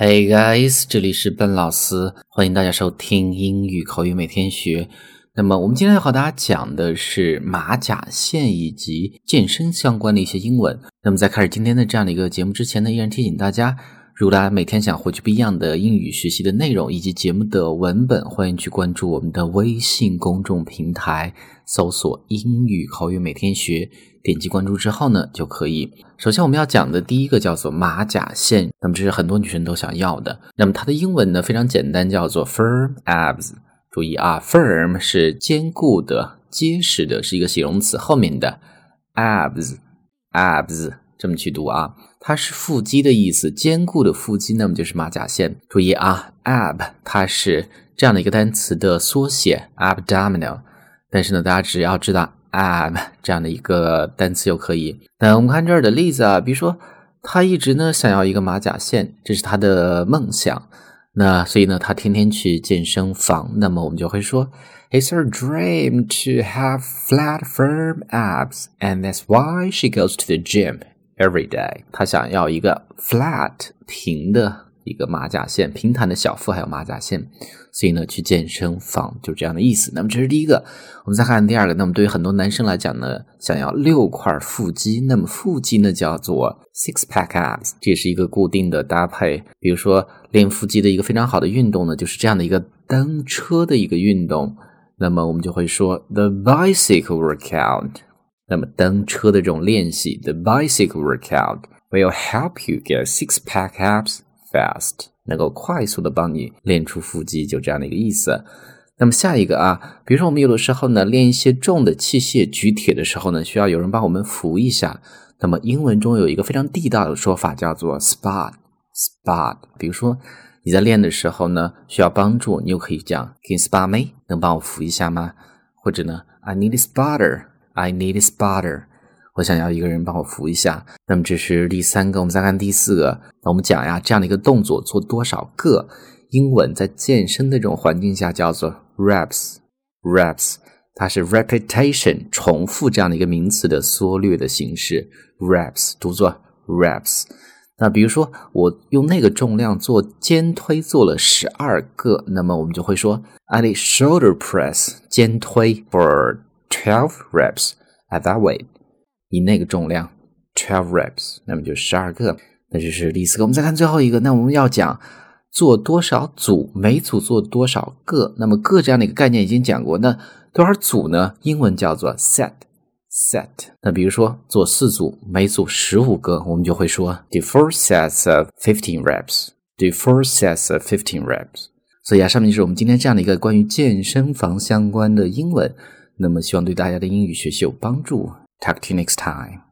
Hey guys，这里是笨老师，欢迎大家收听英语口语每天学。那么我们今天要和大家讲的是马甲线以及健身相关的一些英文。那么在开始今天的这样的一个节目之前呢，依然提醒大家，如果大家每天想获取不一样的英语学习的内容以及节目的文本，欢迎去关注我们的微信公众平台，搜索“英语口语每天学”。点击关注之后呢，就可以。首先我们要讲的第一个叫做马甲线，那么这是很多女生都想要的。那么它的英文呢非常简单，叫做 firm abs。注意啊，firm 是坚固的、结实的，是一个形容词。后面的 abs，abs 这么去读啊，它是腹肌的意思，坚固的腹肌，那么就是马甲线。注意啊，ab 它是这样的一个单词的缩写，abdominal。但是呢，大家只要知道。ab 这样的一个单词就可以。那我们看这儿的例子啊，比如说他一直呢想要一个马甲线，这是他的梦想。那所以呢，他天天去健身房。那么我们就会说，It's her dream to have flat, firm abs, and that's why she goes to the gym every day。他想要一个 flat 平的。一个马甲线，平坦的小腹，还有马甲线，所以呢，去健身房就是这样的意思。那么这是第一个，我们再看第二个。那么对于很多男生来讲呢，想要六块腹肌，那么腹肌呢叫做 six pack abs，这是一个固定的搭配。比如说练腹肌的一个非常好的运动呢，就是这样的一个单车的一个运动。那么我们就会说 the bicycle workout。那么蹬车的这种练习，the bicycle workout will help you get six pack abs。fast 能够快速的帮你练出腹肌，就这样的一个意思。那么下一个啊，比如说我们有的时候呢练一些重的器械，举铁的时候呢，需要有人帮我们扶一下。那么英文中有一个非常地道的说法叫做 spot spot。比如说你在练的时候呢需要帮助，你又可以讲 Can spot me？能帮我扶一下吗？或者呢 I need a I need a spotter。我想要一个人帮我扶一下，那么这是第三个。我们再看第四个，那我们讲呀，这样的一个动作做多少个？英文在健身的这种环境下叫做 reps，reps，它是 repetition 重复这样的一个名词的缩略的形式，reps 读作 reps。那比如说我用那个重量做肩推做了十二个，那么我们就会说 I did shoulder press 肩推 for twelve reps at that weight。以那个重量，twelve reps，那么就十二个，那就是第四个。我们再看最后一个，那我们要讲做多少组，每组做多少个。那么个这样的一个概念已经讲过，那多少组呢？英文叫做 set，set。那比如说做四组，每组十五个，我们就会说 the four sets of fifteen reps，the four sets of fifteen reps。所以啊，上面就是我们今天这样的一个关于健身房相关的英文。那么希望对大家的英语学习有帮助。Talk to you next time.